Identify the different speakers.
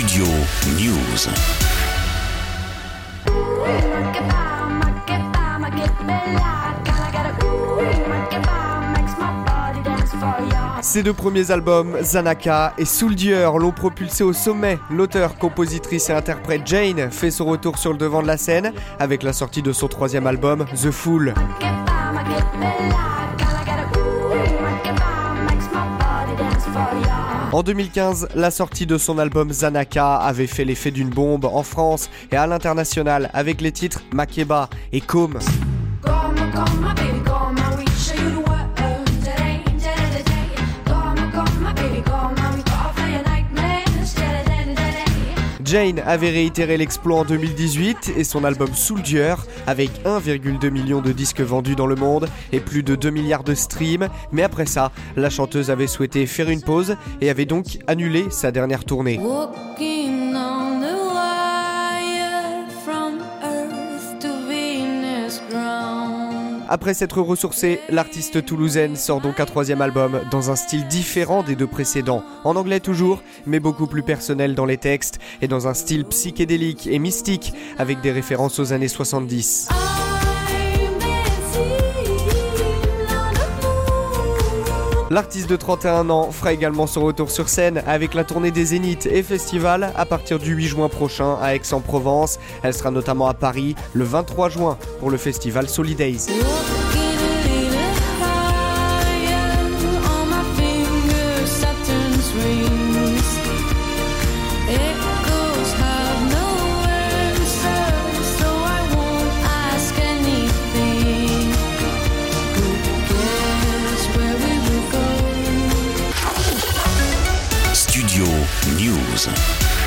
Speaker 1: Studio News.
Speaker 2: Ses deux premiers albums, Zanaka et Soldier, l'ont propulsé au sommet. L'auteur, compositrice et interprète Jane fait son retour sur le devant de la scène avec la sortie de son troisième album, The Fool. En 2015, la sortie de son album Zanaka avait fait l'effet d'une bombe en France et à l'international avec les titres Makeba et Com. Jane avait réitéré l'exploit en 2018 et son album Soldier avec 1,2 million de disques vendus dans le monde et plus de 2 milliards de streams. Mais après ça, la chanteuse avait souhaité faire une pause et avait donc annulé sa dernière tournée. Après s'être ressourcée, l'artiste toulousaine sort donc un troisième album dans un style différent des deux précédents, en anglais toujours, mais beaucoup plus personnel dans les textes et dans un style psychédélique et mystique avec des références aux années 70. L'artiste de 31 ans fera également son retour sur scène avec la tournée des Zéniths et festivals à partir du 8 juin prochain à Aix-en-Provence. Elle sera notamment à Paris le 23 juin pour le festival Solidays.
Speaker 1: Your News.